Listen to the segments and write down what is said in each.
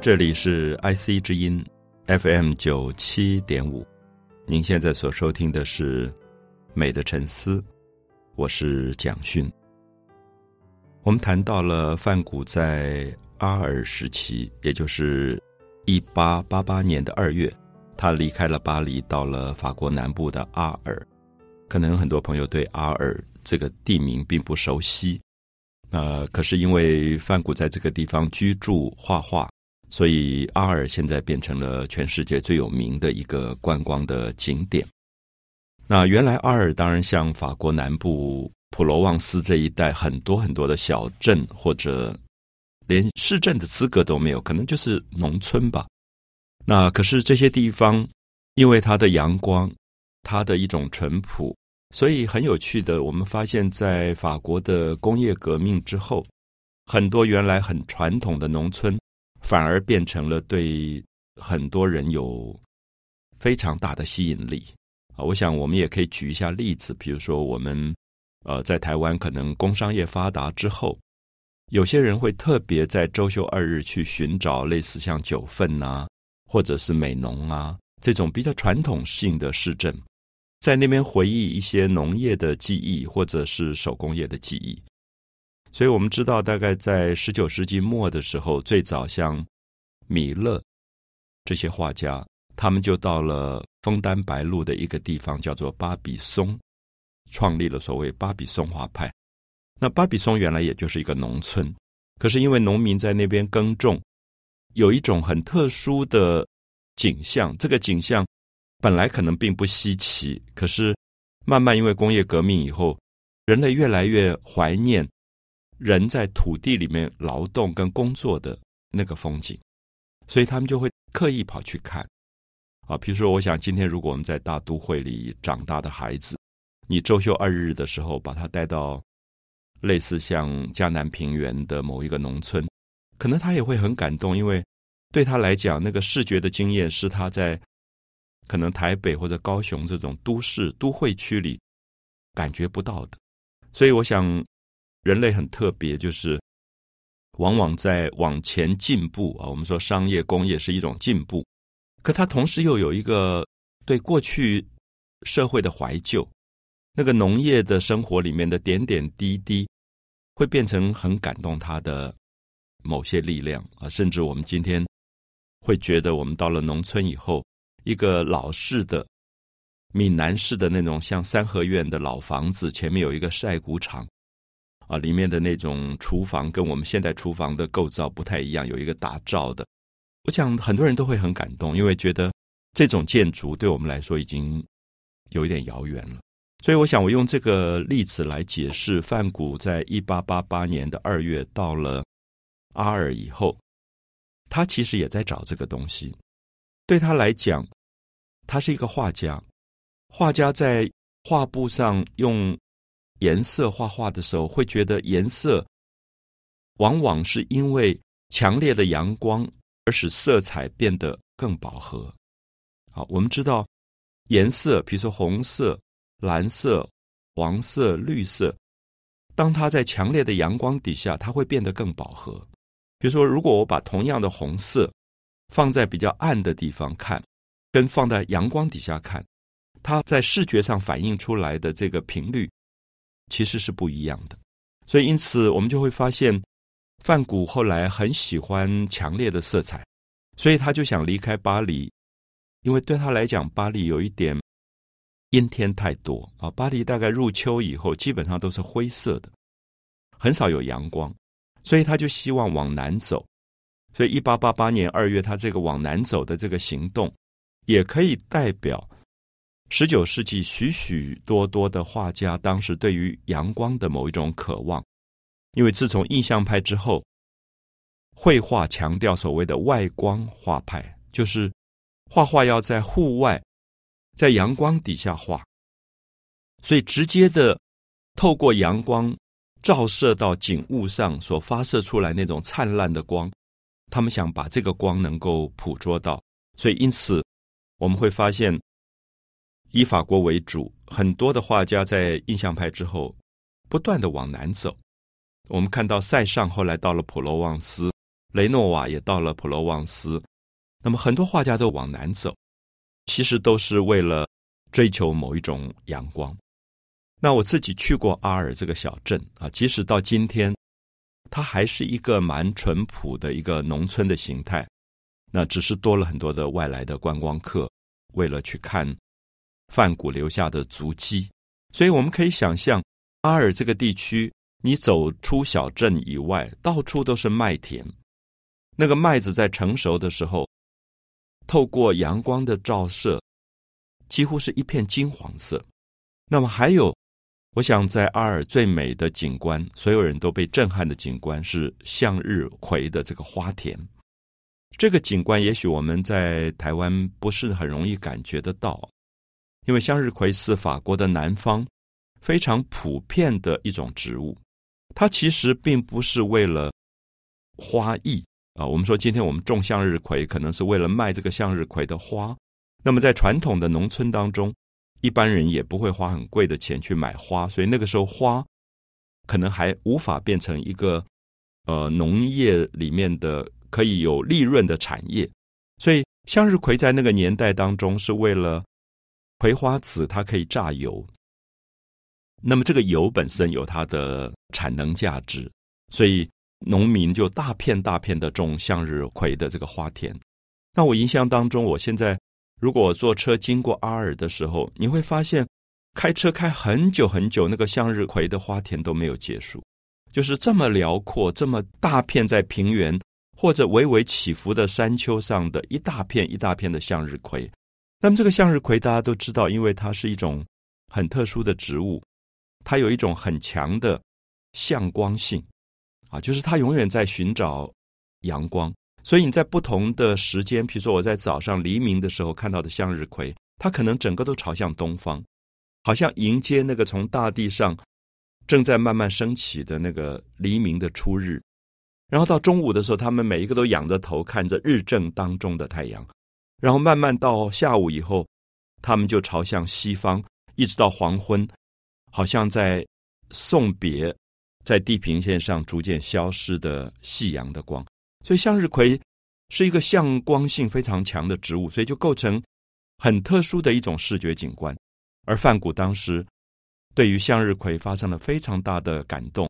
这里是 IC 之音 FM 九七点五，您现在所收听的是《美的沉思》，我是蒋勋。我们谈到了梵谷在阿尔时期，也就是一八八八年的二月，他离开了巴黎，到了法国南部的阿尔。可能很多朋友对阿尔这个地名并不熟悉，呃，可是因为梵谷在这个地方居住画画。所以，阿尔现在变成了全世界最有名的一个观光的景点。那原来阿尔当然像法国南部普罗旺斯这一带很多很多的小镇，或者连市镇的资格都没有，可能就是农村吧。那可是这些地方，因为它的阳光，它的一种淳朴，所以很有趣的。我们发现，在法国的工业革命之后，很多原来很传统的农村。反而变成了对很多人有非常大的吸引力啊！我想我们也可以举一下例子，比如说我们呃在台湾可能工商业发达之后，有些人会特别在周休二日去寻找类似像九份呐，或者是美浓啊这种比较传统性的市镇，在那边回忆一些农业的记忆或者是手工业的记忆。所以我们知道，大概在十九世纪末的时候，最早像米勒这些画家，他们就到了枫丹白露的一个地方，叫做巴比松，创立了所谓巴比松画派。那巴比松原来也就是一个农村，可是因为农民在那边耕种，有一种很特殊的景象。这个景象本来可能并不稀奇，可是慢慢因为工业革命以后，人类越来越怀念。人在土地里面劳动跟工作的那个风景，所以他们就会刻意跑去看啊。比如说，我想今天如果我们在大都会里长大的孩子，你周休二日的时候把他带到类似像江南平原的某一个农村，可能他也会很感动，因为对他来讲，那个视觉的经验是他在可能台北或者高雄这种都市都会区里感觉不到的。所以我想。人类很特别，就是往往在往前进步啊。我们说商业工业是一种进步，可它同时又有一个对过去社会的怀旧。那个农业的生活里面的点点滴滴，会变成很感动他的某些力量啊。甚至我们今天会觉得，我们到了农村以后，一个老式的闽南式的那种像三合院的老房子，前面有一个晒谷场。啊，里面的那种厨房跟我们现在厨房的构造不太一样，有一个打罩的。我想很多人都会很感动，因为觉得这种建筑对我们来说已经有一点遥远了。所以，我想我用这个例子来解释范谷在一八八八年的二月到了阿尔以后，他其实也在找这个东西。对他来讲，他是一个画家，画家在画布上用。颜色画画的时候，会觉得颜色往往是因为强烈的阳光而使色彩变得更饱和。好，我们知道颜色，比如说红色、蓝色、黄色、绿色，当它在强烈的阳光底下，它会变得更饱和。比如说，如果我把同样的红色放在比较暗的地方看，跟放在阳光底下看，它在视觉上反映出来的这个频率。其实是不一样的，所以因此我们就会发现，范谷后来很喜欢强烈的色彩，所以他就想离开巴黎，因为对他来讲，巴黎有一点阴天太多啊。巴黎大概入秋以后，基本上都是灰色的，很少有阳光，所以他就希望往南走。所以一八八八年二月，他这个往南走的这个行动，也可以代表。十九世纪，许许多多的画家当时对于阳光的某一种渴望，因为自从印象派之后，绘画强调所谓的外光画派，就是画画要在户外，在阳光底下画，所以直接的透过阳光照射到景物上所发射出来那种灿烂的光，他们想把这个光能够捕捉到，所以因此我们会发现。以法国为主，很多的画家在印象派之后，不断的往南走。我们看到塞尚后来到了普罗旺斯，雷诺瓦也到了普罗旺斯。那么很多画家都往南走，其实都是为了追求某一种阳光。那我自己去过阿尔这个小镇啊，即使到今天，它还是一个蛮淳朴的一个农村的形态。那只是多了很多的外来的观光客，为了去看梵谷留下的足迹。所以我们可以想象，阿尔这个地区，你走出小镇以外，到处都是麦田。那个麦子在成熟的时候，透过阳光的照射，几乎是一片金黄色。那么还有。我想在阿尔最美的景观，所有人都被震撼的景观是向日葵的这个花田。这个景观也许我们在台湾不是很容易感觉得到，因为向日葵是法国的南方非常普遍的一种植物。它其实并不是为了花艺啊。我们说今天我们种向日葵，可能是为了卖这个向日葵的花。那么在传统的农村当中。一般人也不会花很贵的钱去买花，所以那个时候花可能还无法变成一个呃农业里面的可以有利润的产业。所以向日葵在那个年代当中是为了葵花籽，它可以榨油。那么这个油本身有它的产能价值，所以农民就大片大片的种向日葵的这个花田。那我印象当中，我现在。如果坐车经过阿尔的时候，你会发现，开车开很久很久，那个向日葵的花田都没有结束，就是这么辽阔、这么大片在平原或者微微起伏的山丘上的一大片一大片的向日葵。那么这个向日葵大家都知道，因为它是一种很特殊的植物，它有一种很强的向光性，啊，就是它永远在寻找阳光。所以你在不同的时间，比如说我在早上黎明的时候看到的向日葵，它可能整个都朝向东方，好像迎接那个从大地上正在慢慢升起的那个黎明的初日。然后到中午的时候，他们每一个都仰着头看着日正当中的太阳。然后慢慢到下午以后，他们就朝向西方，一直到黄昏，好像在送别在地平线上逐渐消失的夕阳的光。所以向日葵是一个向光性非常强的植物，所以就构成很特殊的一种视觉景观。而范谷当时对于向日葵发生了非常大的感动。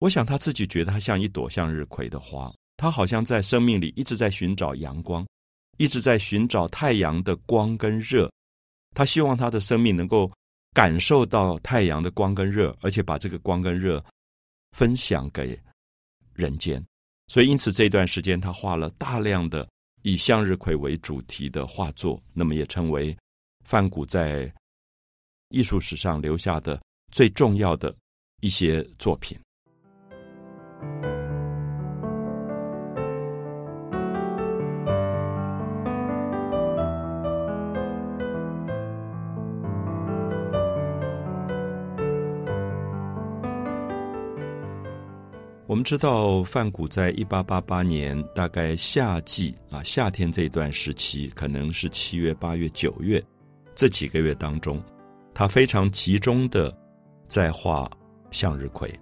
我想他自己觉得它像一朵向日葵的花，它好像在生命里一直在寻找阳光，一直在寻找太阳的光跟热。他希望他的生命能够感受到太阳的光跟热，而且把这个光跟热分享给人间。所以，因此这段时间，他画了大量的以向日葵为主题的画作，那么也成为梵谷在艺术史上留下的最重要的一些作品。我们知道，范谷在一八八八年大概夏季啊，夏天这一段时期，可能是七月、八月、九月这几个月当中，他非常集中的在画向日葵。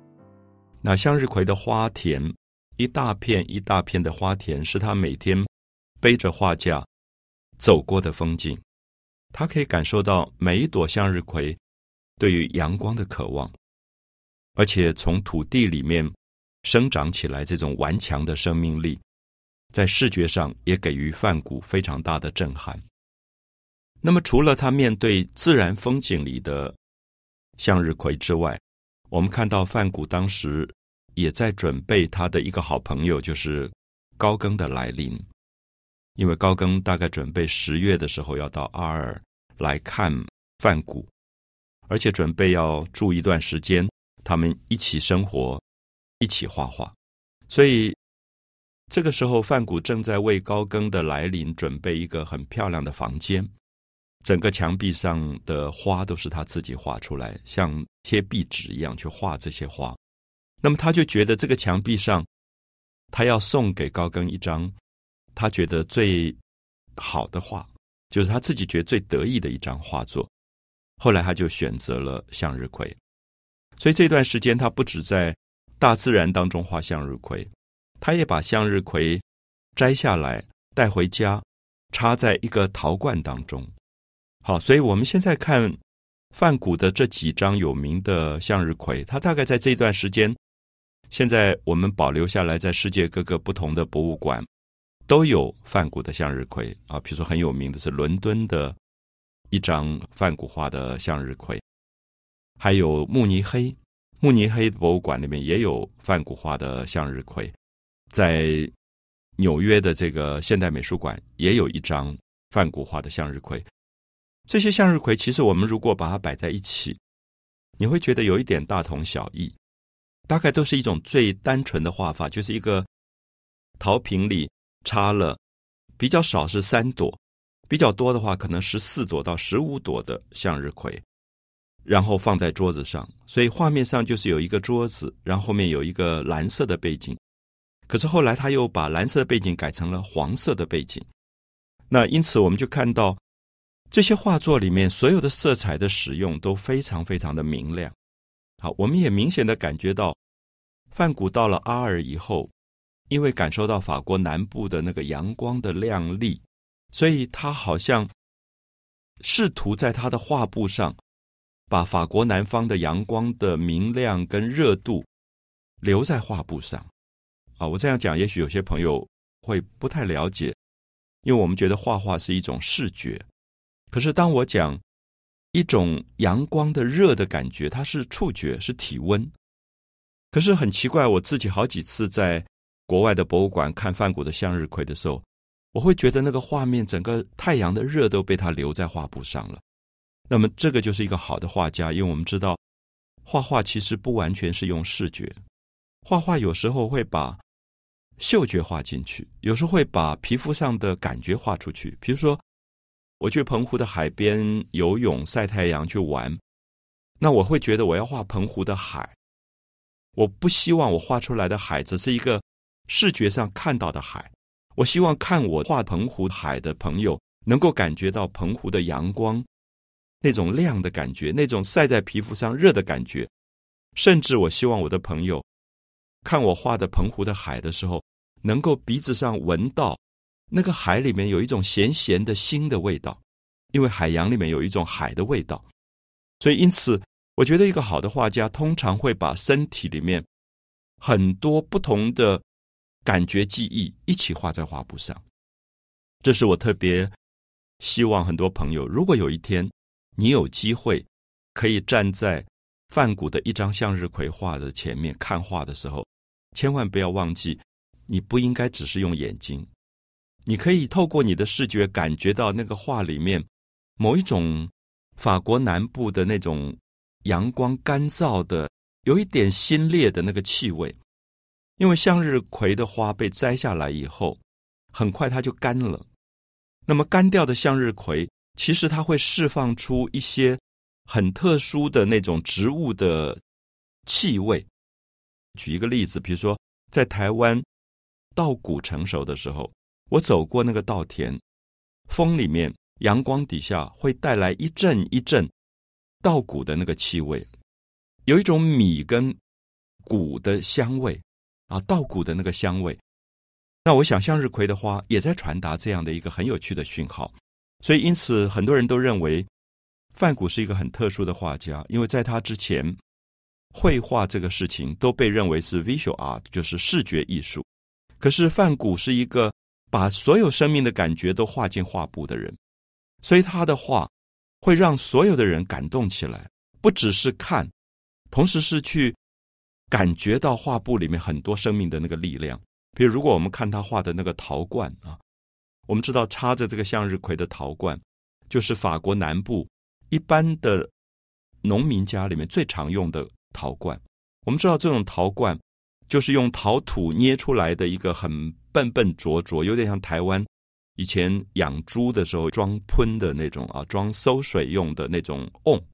那向日葵的花田，一大片一大片的花田，是他每天背着画架走过的风景。他可以感受到每一朵向日葵对于阳光的渴望，而且从土地里面。生长起来，这种顽强的生命力，在视觉上也给予梵谷非常大的震撼。那么，除了他面对自然风景里的向日葵之外，我们看到梵谷当时也在准备他的一个好朋友，就是高更的来临。因为高更大概准备十月的时候要到阿尔来看梵谷，而且准备要住一段时间，他们一起生活。一起画画，所以这个时候，范谷正在为高更的来临准备一个很漂亮的房间。整个墙壁上的花都是他自己画出来，像贴壁纸一样去画这些花。那么他就觉得这个墙壁上，他要送给高更一张他觉得最好的画，就是他自己觉得最得意的一张画作。后来他就选择了向日葵，所以这段时间他不止在。大自然当中画向日葵，他也把向日葵摘下来带回家，插在一个陶罐当中。好，所以我们现在看梵谷的这几张有名的向日葵，它大概在这段时间，现在我们保留下来，在世界各个不同的博物馆都有梵谷的向日葵啊。比如说很有名的是伦敦的一张梵谷画的向日葵，还有慕尼黑慕尼黑博物馆里面也有梵谷画的向日葵，在纽约的这个现代美术馆也有一张梵谷画的向日葵。这些向日葵，其实我们如果把它摆在一起，你会觉得有一点大同小异，大概都是一种最单纯的画法，就是一个陶瓶里插了比较少是三朵，比较多的话可能十四朵到十五朵的向日葵，然后放在桌子上，所以画面上就是有一个桌子，然后后面有一个蓝色的背景。可是后来他又把蓝色的背景改成了黄色的背景，那因此我们就看到。这些画作里面所有的色彩的使用都非常非常的明亮。好，我们也明显的感觉到，梵谷到了阿尔以后，因为感受到法国南部的那个阳光的亮丽，所以他好像试图在他的画布上把法国南方的阳光的明亮跟热度留在画布上。啊，我这样讲，也许有些朋友会不太了解，因为我们觉得画画是一种视觉。可是，当我讲一种阳光的热的感觉，它是触觉，是体温。可是很奇怪，我自己好几次在国外的博物馆看梵谷的向日葵的时候，我会觉得那个画面整个太阳的热都被他留在画布上了。那么，这个就是一个好的画家，因为我们知道画画其实不完全是用视觉，画画有时候会把嗅觉画进去，有时候会把皮肤上的感觉画出去，比如说。我去澎湖的海边游泳、晒太阳去玩，那我会觉得我要画澎湖的海。我不希望我画出来的海只是一个视觉上看到的海，我希望看我画澎湖海的朋友能够感觉到澎湖的阳光那种亮的感觉，那种晒在皮肤上热的感觉。甚至我希望我的朋友看我画的澎湖的海的时候，能够鼻子上闻到。那个海里面有一种咸咸的腥的味道，因为海洋里面有一种海的味道，所以因此，我觉得一个好的画家通常会把身体里面很多不同的感觉记忆一起画在画布上。这是我特别希望很多朋友，如果有一天你有机会可以站在梵谷的一张向日葵画的前面看画的时候，千万不要忘记，你不应该只是用眼睛。你可以透过你的视觉感觉到那个画里面某一种法国南部的那种阳光干燥的、有一点新烈的那个气味。因为向日葵的花被摘下来以后，很快它就干了。那么干掉的向日葵，其实它会释放出一些很特殊的那种植物的气味。举一个例子，比如说在台湾稻谷成熟的时候。我走过那个稻田，风里面、阳光底下会带来一阵一阵稻谷的那个气味，有一种米跟谷的香味啊，稻谷的那个香味。那我想向日葵的花也在传达这样的一个很有趣的讯号，所以因此很多人都认为范谷是一个很特殊的画家，因为在他之前，绘画这个事情都被认为是 visual art，就是视觉艺术。可是范谷是一个。把所有生命的感觉都画进画布的人，所以他的画会让所有的人感动起来，不只是看，同时是去感觉到画布里面很多生命的那个力量。比如，如果我们看他画的那个陶罐啊，我们知道插着这个向日葵的陶罐，就是法国南部一般的农民家里面最常用的陶罐。我们知道这种陶罐就是用陶土捏出来的一个很。笨笨拙拙，有点像台湾以前养猪的时候装喷的那种啊，装馊水用的那种瓮。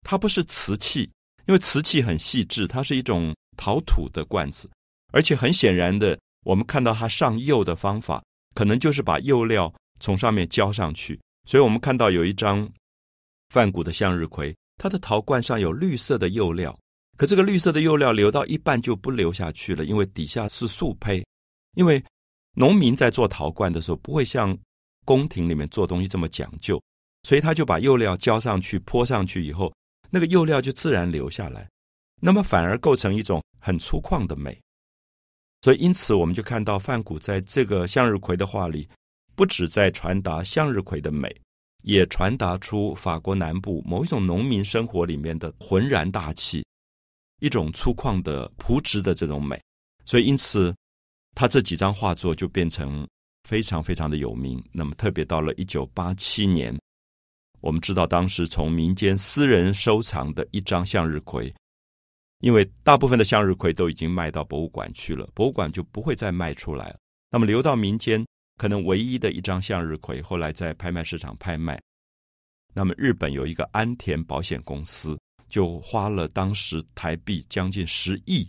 它不是瓷器，因为瓷器很细致，它是一种陶土的罐子，而且很显然的，我们看到它上釉的方法，可能就是把釉料从上面浇上去。所以我们看到有一张梵谷的向日葵，它的陶罐上有绿色的釉料，可这个绿色的釉料流到一半就不流下去了，因为底下是素胚。因为农民在做陶罐的时候，不会像宫廷里面做东西这么讲究，所以他就把釉料浇上去、泼上去以后，那个釉料就自然流下来，那么反而构成一种很粗犷的美。所以，因此我们就看到范谷在这个向日葵的画里，不止在传达向日葵的美，也传达出法国南部某一种农民生活里面的浑然大气。一种粗犷的朴质的这种美，所以因此他这几张画作就变成非常非常的有名。那么特别到了一九八七年，我们知道当时从民间私人收藏的一张向日葵，因为大部分的向日葵都已经卖到博物馆去了，博物馆就不会再卖出来了。那么留到民间，可能唯一的一张向日葵，后来在拍卖市场拍卖。那么日本有一个安田保险公司。就花了当时台币将近十亿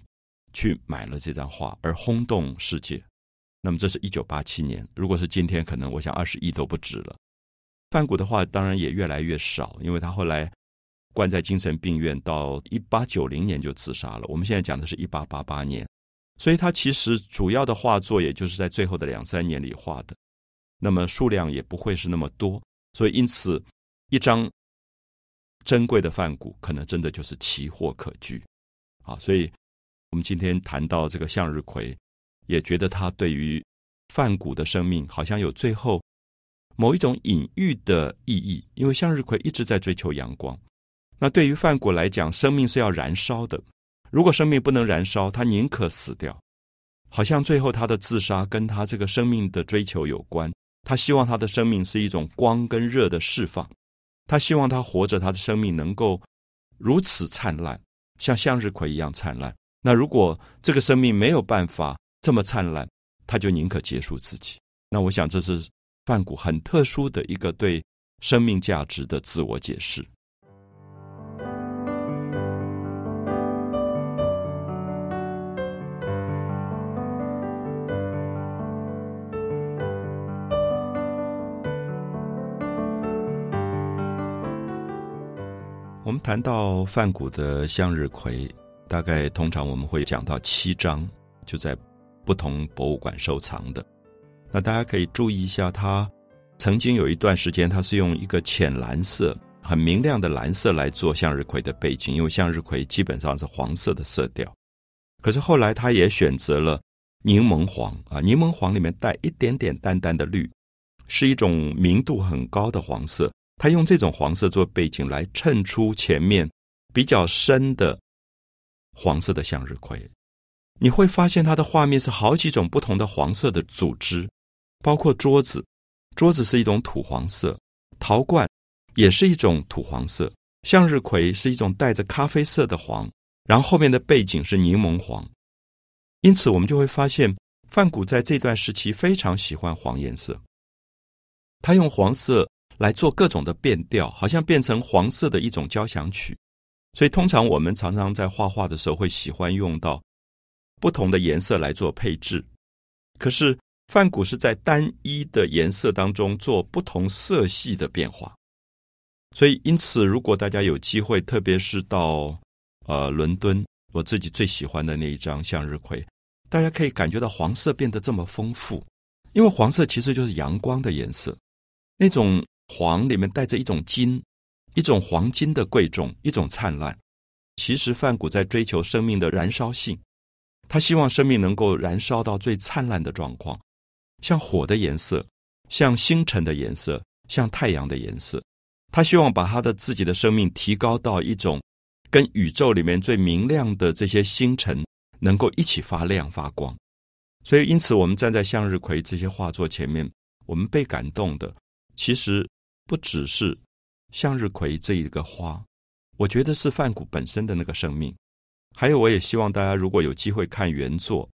去买了这张画，而轰动世界。那么这是一九八七年，如果是今天，可能我想二十亿都不止了。范谷的画当然也越来越少，因为他后来关在精神病院，到一八九零年就自杀了。我们现在讲的是一八八八年，所以他其实主要的画作也就是在最后的两三年里画的，那么数量也不会是那么多，所以因此一张。珍贵的梵谷可能真的就是奇货可居，啊，所以我们今天谈到这个向日葵，也觉得它对于梵谷的生命好像有最后某一种隐喻的意义。因为向日葵一直在追求阳光，那对于梵谷来讲，生命是要燃烧的。如果生命不能燃烧，他宁可死掉。好像最后他的自杀跟他这个生命的追求有关。他希望他的生命是一种光跟热的释放。他希望他活着，他的生命能够如此灿烂，像向日葵一样灿烂。那如果这个生命没有办法这么灿烂，他就宁可结束自己。那我想，这是范谷很特殊的一个对生命价值的自我解释。谈到梵谷的向日葵，大概通常我们会讲到七张，就在不同博物馆收藏的。那大家可以注意一下，他曾经有一段时间，他是用一个浅蓝色、很明亮的蓝色来做向日葵的背景，因为向日葵基本上是黄色的色调。可是后来，他也选择了柠檬黄啊，柠檬黄里面带一点点淡淡的绿，是一种明度很高的黄色。他用这种黄色做背景来衬出前面比较深的黄色的向日葵，你会发现它的画面是好几种不同的黄色的组织，包括桌子，桌子是一种土黄色，陶罐也是一种土黄色，向日葵是一种带着咖啡色的黄，然后后面的背景是柠檬黄，因此我们就会发现范谷在这段时期非常喜欢黄颜色，他用黄色。来做各种的变调，好像变成黄色的一种交响曲。所以，通常我们常常在画画的时候会喜欢用到不同的颜色来做配置。可是，梵谷是在单一的颜色当中做不同色系的变化。所以，因此，如果大家有机会，特别是到呃伦敦，我自己最喜欢的那一张向日葵，大家可以感觉到黄色变得这么丰富，因为黄色其实就是阳光的颜色，那种。黄里面带着一种金，一种黄金的贵重，一种灿烂。其实梵谷在追求生命的燃烧性，他希望生命能够燃烧到最灿烂的状况，像火的颜色，像星辰的颜色，像太阳的颜色。他希望把他的自己的生命提高到一种跟宇宙里面最明亮的这些星辰能够一起发亮发光。所以，因此我们站在向日葵这些画作前面，我们被感动的，其实。不只是向日葵这一个花，我觉得是梵谷本身的那个生命。还有，我也希望大家如果有机会看原作，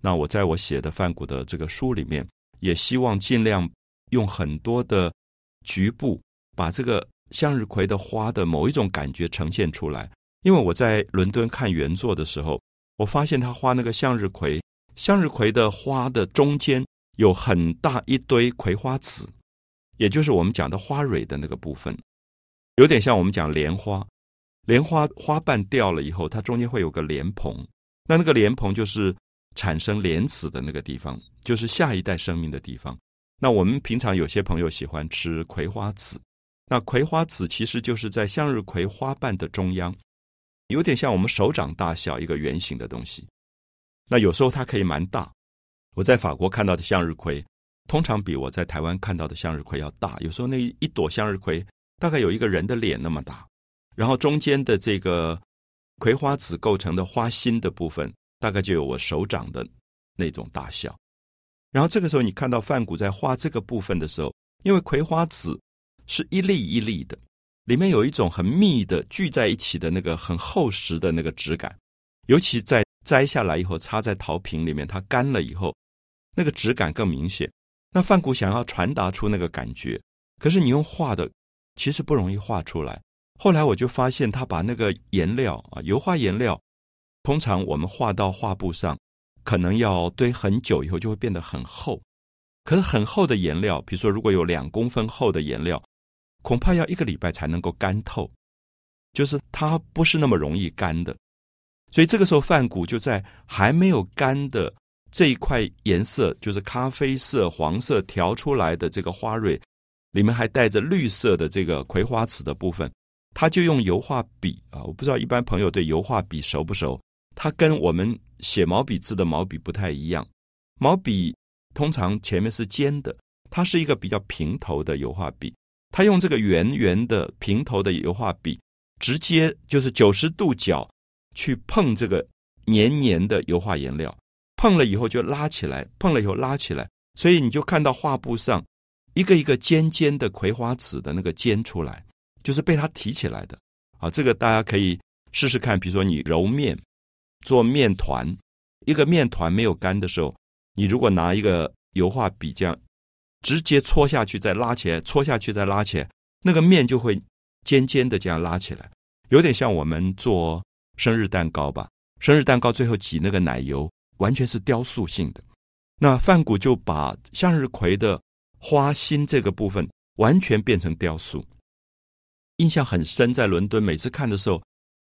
那我在我写的梵谷的这个书里面，也希望尽量用很多的局部把这个向日葵的花的某一种感觉呈现出来。因为我在伦敦看原作的时候，我发现他画那个向日葵，向日葵的花的中间有很大一堆葵花籽。也就是我们讲的花蕊的那个部分，有点像我们讲莲花。莲花花瓣掉了以后，它中间会有个莲蓬，那那个莲蓬就是产生莲子的那个地方，就是下一代生命的地方。那我们平常有些朋友喜欢吃葵花籽，那葵花籽其实就是在向日葵花瓣的中央，有点像我们手掌大小一个圆形的东西。那有时候它可以蛮大，我在法国看到的向日葵，通常比我在台湾看到的向日葵要大。有时候那一朵向日葵大概有一个人的脸那么大。然后中间的这个葵花籽构成的花心的部分，大概就有我手掌的那种大小。然后这个时候，你看到范谷在画这个部分的时候，因为葵花籽是一粒一粒的，里面有一种很密的聚在一起的那个很厚实的那个质感，尤其在摘下来以后插在陶瓶里面，它干了以后，那个质感更明显。那范谷想要传达出那个感觉，可是你用画的，其实不容易画出来。后来我就发现，他把那个颜料啊，油画颜料，通常我们画到画布上，可能要堆很久以后就会变得很厚。可是很厚的颜料，比如说如果有两公分厚的颜料，恐怕要一个礼拜才能够干透，就是它不是那么容易干的。所以这个时候，范谷就在还没有干的这一块颜色，就是咖啡色、黄色调出来的这个花蕊，里面还带着绿色的这个葵花籽的部分。他就用油画笔啊，我不知道一般朋友对油画笔熟不熟？它跟我们写毛笔字的毛笔不太一样。毛笔通常前面是尖的，它是一个比较平头的油画笔。他用这个圆圆的平头的油画笔，直接就是九十度角去碰这个黏黏的油画颜料，碰了以后就拉起来，碰了以后拉起来，所以你就看到画布上一个一个尖尖的葵花籽的那个尖出来。就是被它提起来的，啊，这个大家可以试试看。比如说你揉面做面团，一个面团没有干的时候，你如果拿一个油画笔这样直接搓下去，再拉起来，搓下去再拉起来，那个面就会尖尖的这样拉起来，有点像我们做生日蛋糕吧。生日蛋糕最后挤那个奶油，完全是雕塑性的。那范谷就把向日葵的花心这个部分完全变成雕塑。印象很深，在伦敦每次看的时候，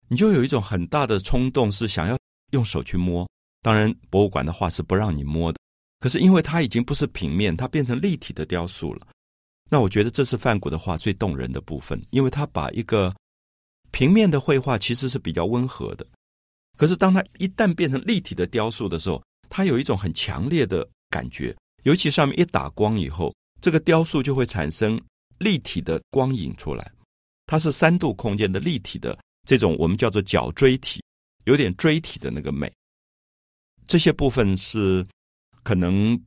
你就有一种很大的冲动，是想要用手去摸。当然，博物馆的画是不让你摸的。可是因为它已经不是平面，它变成立体的雕塑了。那我觉得这是梵谷的画最动人的部分，因为他把一个平面的绘画其实是比较温和的，可是当它一旦变成立体的雕塑的时候，它有一种很强烈的感觉。尤其上面一打光以后，这个雕塑就会产生立体的光影出来。它是三度空间的立体的这种，我们叫做角锥体，有点锥体的那个美。这些部分是可能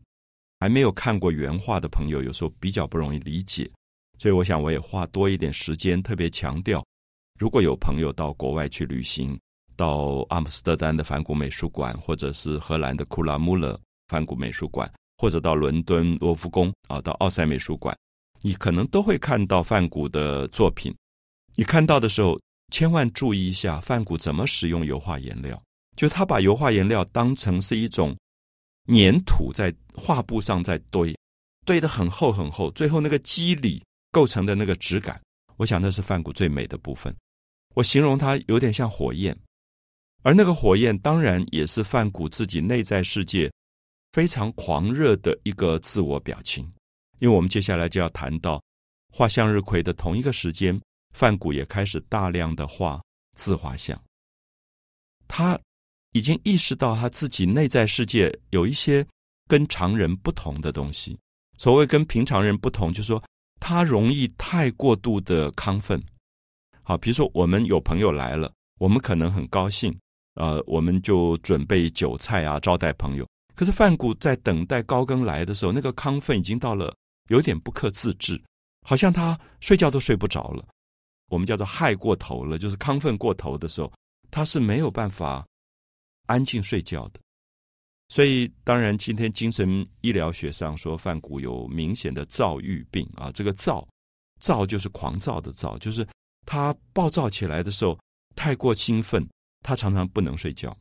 还没有看过原画的朋友，有时候比较不容易理解。所以我想我也花多一点时间，特别强调，如果有朋友到国外去旅行，到阿姆斯特丹的梵谷美术馆，或者是荷兰的库拉穆勒梵谷美术馆，或者到伦敦罗浮宫啊，到奥赛美术馆，你可能都会看到梵谷的作品。你看到的时候，千万注意一下梵谷怎么使用油画颜料。就他把油画颜料当成是一种粘土，在画布上在堆，堆得很厚很厚，最后那个肌理构成的那个质感，我想那是梵谷最美的部分。我形容它有点像火焰，而那个火焰当然也是范谷自己内在世界非常狂热的一个自我表情。因为我们接下来就要谈到画向日葵的同一个时间。范谷也开始大量的画自画像，他已经意识到他自己内在世界有一些跟常人不同的东西。所谓跟平常人不同，就是说他容易太过度的亢奋。好，比如说我们有朋友来了，我们可能很高兴，呃，我们就准备酒菜啊招待朋友。可是范谷在等待高更来的时候，那个亢奋已经到了有点不可自制，好像他睡觉都睡不着了。我们叫做害过头了，就是亢奋过头的时候，他是没有办法安静睡觉的。所以，当然，今天精神医疗学上说，范谷有明显的躁郁病啊。这个躁，躁就是狂躁的躁，就是他暴躁起来的时候，太过兴奋，他常常不能睡觉。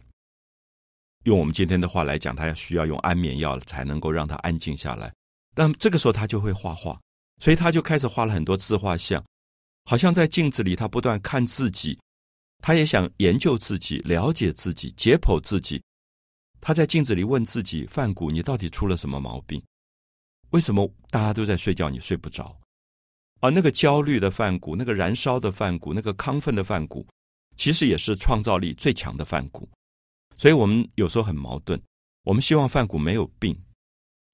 用我们今天的话来讲，他要需要用安眠药才能够让他安静下来。但这个时候，他就会画画，所以他就开始画了很多自画像。好像在镜子里，他不断看自己，他也想研究自己、了解自己、解剖自己。他在镜子里问自己：“范谷，你到底出了什么毛病？为什么大家都在睡觉，你睡不着？”而那个焦虑的范谷，那个燃烧的范谷，那个亢奋的范谷，其实也是创造力最强的范谷。所以我们有时候很矛盾。我们希望范谷没有病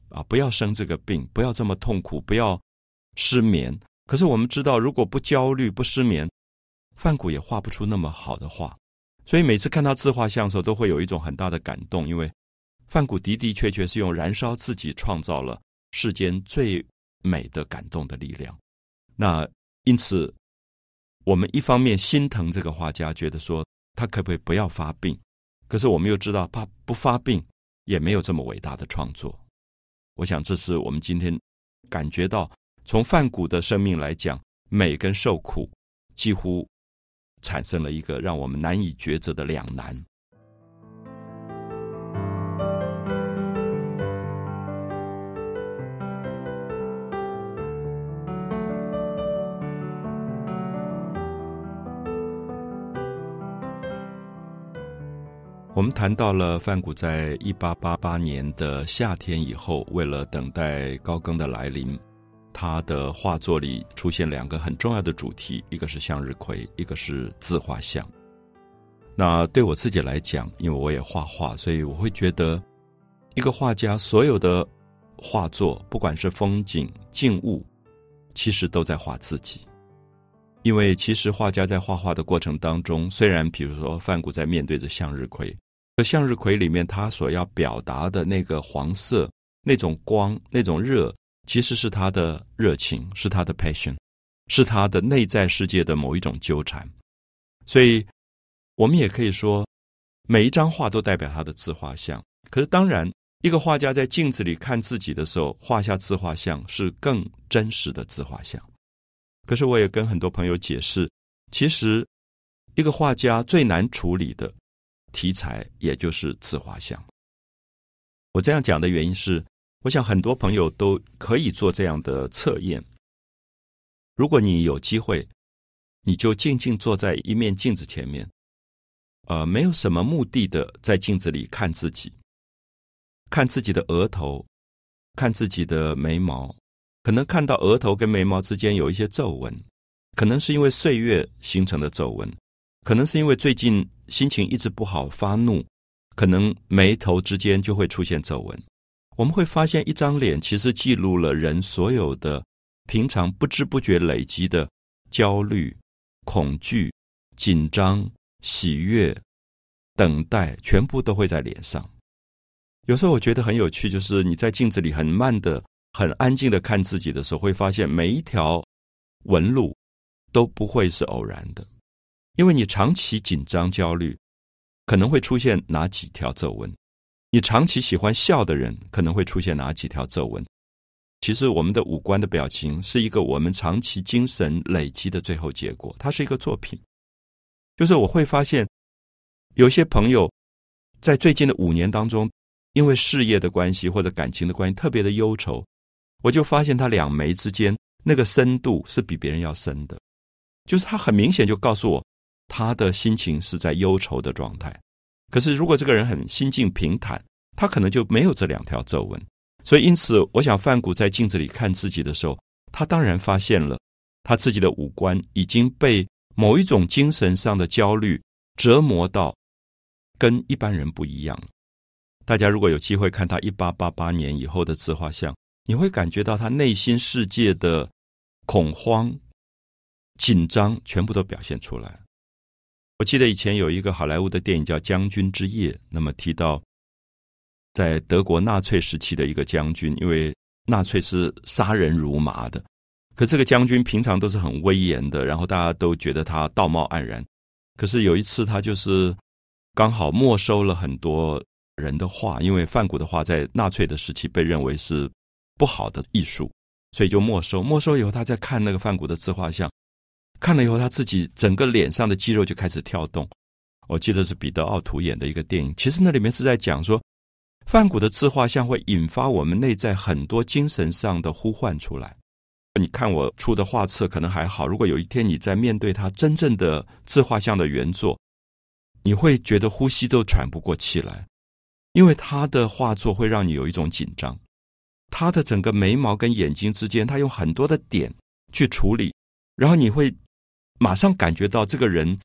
啊，不要生这个病，不要这么痛苦，不要失眠。可是我们知道，如果不焦虑、不失眠，范谷也画不出那么好的画。所以每次看到自画像的时候，都会有一种很大的感动，因为范谷的的确确是用燃烧自己创造了世间最美的感动的力量。那因此，我们一方面心疼这个画家，觉得说他可不可以不要发病？可是我们又知道，他不发病也没有这么伟大的创作。我想，这是我们今天感觉到，从范谷的生命来讲，美跟受苦几乎。产生了一个让我们难以抉择的两难。我们谈到了范谷在一八八八年的夏天以后，为了等待高更的来临。他的画作里出现两个很重要的主题，一个是向日葵，一个是自画像。那对我自己来讲，因为我也画画，所以我会觉得，一个画家所有的画作，不管是风景、静物，其实都在画自己。因为其实画家在画画的过程当中，虽然比如说范谷在面对着向日葵，可向日葵里面他所要表达的那个黄色、那种光、那种热。其实是他的热情，是他的 passion，是他的内在世界的某一种纠缠。所以，我们也可以说，每一张画都代表他的自画像。可是，当然，一个画家在镜子里看自己的时候，画下自画像是更真实的自画像。可是，我也跟很多朋友解释，其实一个画家最难处理的题材，也就是自画像。我这样讲的原因是。我想很多朋友都可以做这样的测验。如果你有机会，你就静静坐在一面镜子前面，呃，没有什么目的的在镜子里看自己，看自己的额头，看自己的眉毛，可能看到额头跟眉毛之间有一些皱纹，可能是因为岁月形成的皱纹，可能是因为最近心情一直不好发怒，可能眉头之间就会出现皱纹。我们会发现，一张脸其实记录了人所有的平常不知不觉累积的焦虑、恐惧、紧张、喜悦、等待，全部都会在脸上。有时候我觉得很有趣，就是你在镜子里很慢的、很安静的看自己的时候，会发现每一条纹路都不会是偶然的，因为你长期紧张、焦虑，可能会出现哪几条皱纹。你长期喜欢笑的人，可能会出现哪几条皱纹？其实，我们的五官的表情是一个我们长期精神累积的最后结果，它是一个作品。就是我会发现，有些朋友在最近的五年当中，因为事业的关系或者感情的关系，特别的忧愁，我就发现他两眉之间那个深度是比别人要深的，就是他很明显就告诉我，他的心情是在忧愁的状态。可是，如果这个人很心境平坦，他可能就没有这两条皱纹。所以，因此，我想范谷在镜子里看自己的时候，他当然发现了他自己的五官已经被某一种精神上的焦虑折磨到跟一般人不一样。大家如果有机会看他一八八八年以后的自画像，你会感觉到他内心世界的恐慌、紧张全部都表现出来。我记得以前有一个好莱坞的电影叫《将军之夜》，那么提到在德国纳粹时期的一个将军，因为纳粹是杀人如麻的，可这个将军平常都是很威严的，然后大家都觉得他道貌岸然。可是有一次，他就是刚好没收了很多人的画，因为梵谷的画在纳粹的时期被认为是不好的艺术，所以就没收。没收以后，他在看那个梵谷的自画像。看了以后，他自己整个脸上的肌肉就开始跳动。我记得是彼得·奥图演的一个电影，其实那里面是在讲说，梵谷的自画像会引发我们内在很多精神上的呼唤出来。你看我出的画册可能还好，如果有一天你在面对他真正的自画像的原作，你会觉得呼吸都喘不过气来，因为他的画作会让你有一种紧张。他的整个眉毛跟眼睛之间，他用很多的点去处理，然后你会马上感觉到这个人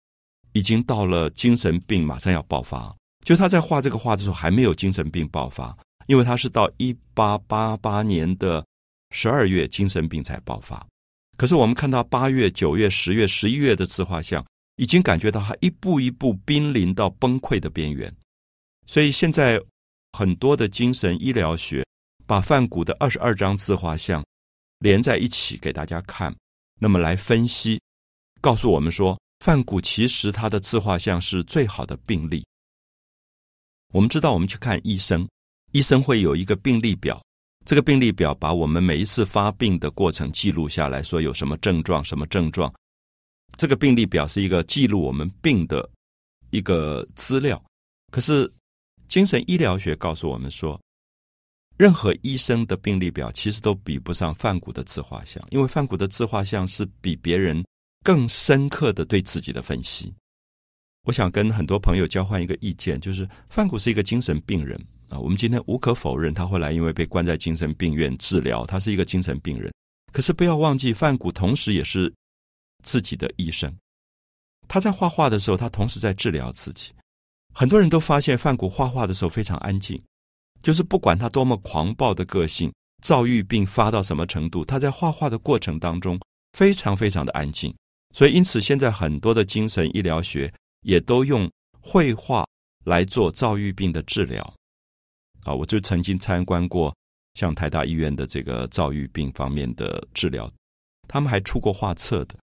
已经到了精神病马上要爆发。就他在画这个画的时候还没有精神病爆发，因为他是到一八八八年的十二月精神病才爆发。可是我们看到八月、九月、十月、十一月的自画像，已经感觉到他一步一步濒临到崩溃的边缘。所以现在很多的精神医疗学。把梵谷的二十二张自画像连在一起给大家看，那么来分析，告诉我们说，梵谷其实他的自画像是最好的病例。我们知道，我们去看医生，医生会有一个病历表，这个病历表把我们每一次发病的过程记录下来，说有什么症状，什么症状。这个病历表是一个记录我们病的一个资料。可是精神医疗学告诉我们说。任何医生的病历表其实都比不上范谷的自画像，因为范谷的自画像是比别人更深刻的对自己的分析。我想跟很多朋友交换一个意见，就是范谷是一个精神病人啊。我们今天无可否认，他后来因为被关在精神病院治疗，他是一个精神病人。可是不要忘记，范谷同时也是自己的医生。他在画画的时候，他同时在治疗自己。很多人都发现范谷画画的时候非常安静。就是不管他多么狂暴的个性，躁郁病发到什么程度，他在画画的过程当中非常非常的安静。所以，因此现在很多的精神医疗学也都用绘画来做躁郁病的治疗。啊，我就曾经参观过像台大医院的这个躁郁病方面的治疗，他们还出过画册的。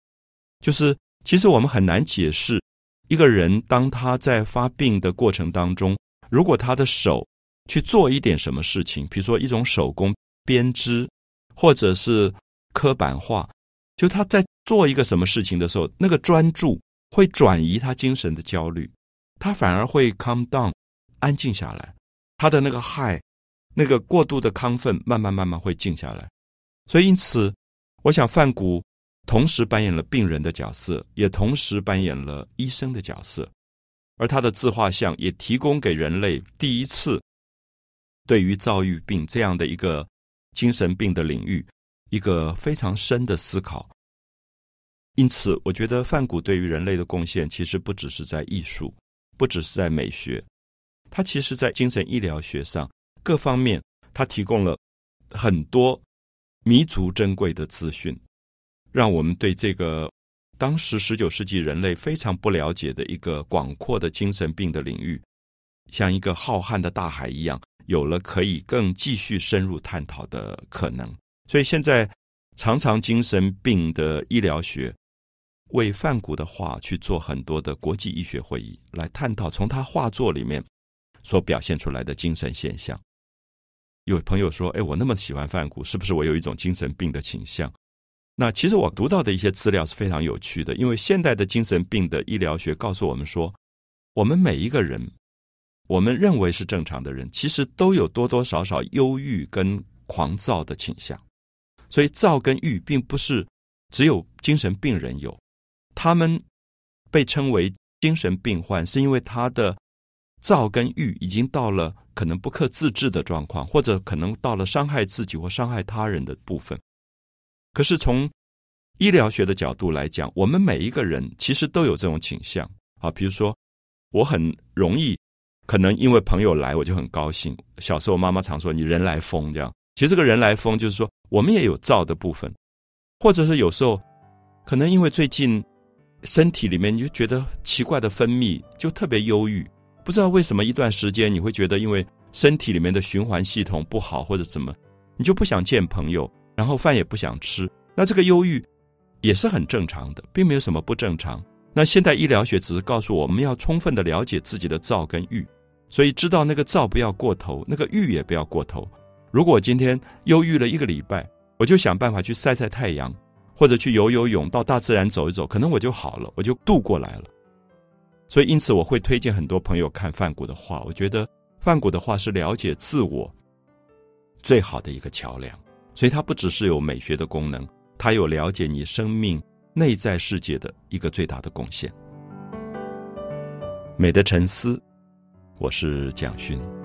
就是其实我们很难解释一个人当他在发病的过程当中，如果他的手。去做一点什么事情，比如说一种手工编织，或者是刻板画，就他在做一个什么事情的时候，那个专注会转移他精神的焦虑，他反而会 calm down，安静下来，他的那个害，那个过度的亢奋，慢慢慢慢会静下来。所以因此，我想范谷同时扮演了病人的角色，也同时扮演了医生的角色，而他的自画像也提供给人类第一次。对于躁郁病这样的一个精神病的领域，一个非常深的思考。因此，我觉得范谷对于人类的贡献，其实不只是在艺术，不只是在美学，他其实在精神医疗学上各方面，他提供了很多弥足珍贵的资讯，让我们对这个当时十九世纪人类非常不了解的一个广阔的精神病的领域，像一个浩瀚的大海一样。有了可以更继续深入探讨的可能，所以现在常常精神病的医疗学为范谷的画去做很多的国际医学会议，来探讨从他画作里面所表现出来的精神现象。有朋友说：“哎，我那么喜欢范谷，是不是我有一种精神病的倾向？”那其实我读到的一些资料是非常有趣的，因为现代的精神病的医疗学告诉我们说，我们每一个人。我们认为是正常的人，其实都有多多少少忧郁跟狂躁的倾向。所以，躁跟郁并不是只有精神病人有，他们被称为精神病患，是因为他的躁跟郁已经到了可能不可自制的状况，或者可能到了伤害自己或伤害他人的部分。可是，从医疗学的角度来讲，我们每一个人其实都有这种倾向啊。比如说，我很容易。可能因为朋友来，我就很高兴。小时候妈妈常说：“你人来疯。”这样，其实这个人来疯就是说，我们也有躁的部分，或者是有时候，可能因为最近身体里面你就觉得奇怪的分泌，就特别忧郁，不知道为什么一段时间你会觉得，因为身体里面的循环系统不好或者怎么，你就不想见朋友，然后饭也不想吃。那这个忧郁也是很正常的，并没有什么不正常。那现代医疗学只是告诉我们要充分的了解自己的躁跟郁，所以知道那个躁不要过头，那个郁也不要过头。如果今天忧郁了一个礼拜，我就想办法去晒晒太阳，或者去游游泳，到大自然走一走，可能我就好了，我就度过来了。所以因此我会推荐很多朋友看范谷的画，我觉得范谷的画是了解自我最好的一个桥梁。所以它不只是有美学的功能，它有了解你生命内在世界的一个最大的贡献。美的沉思，我是蒋勋。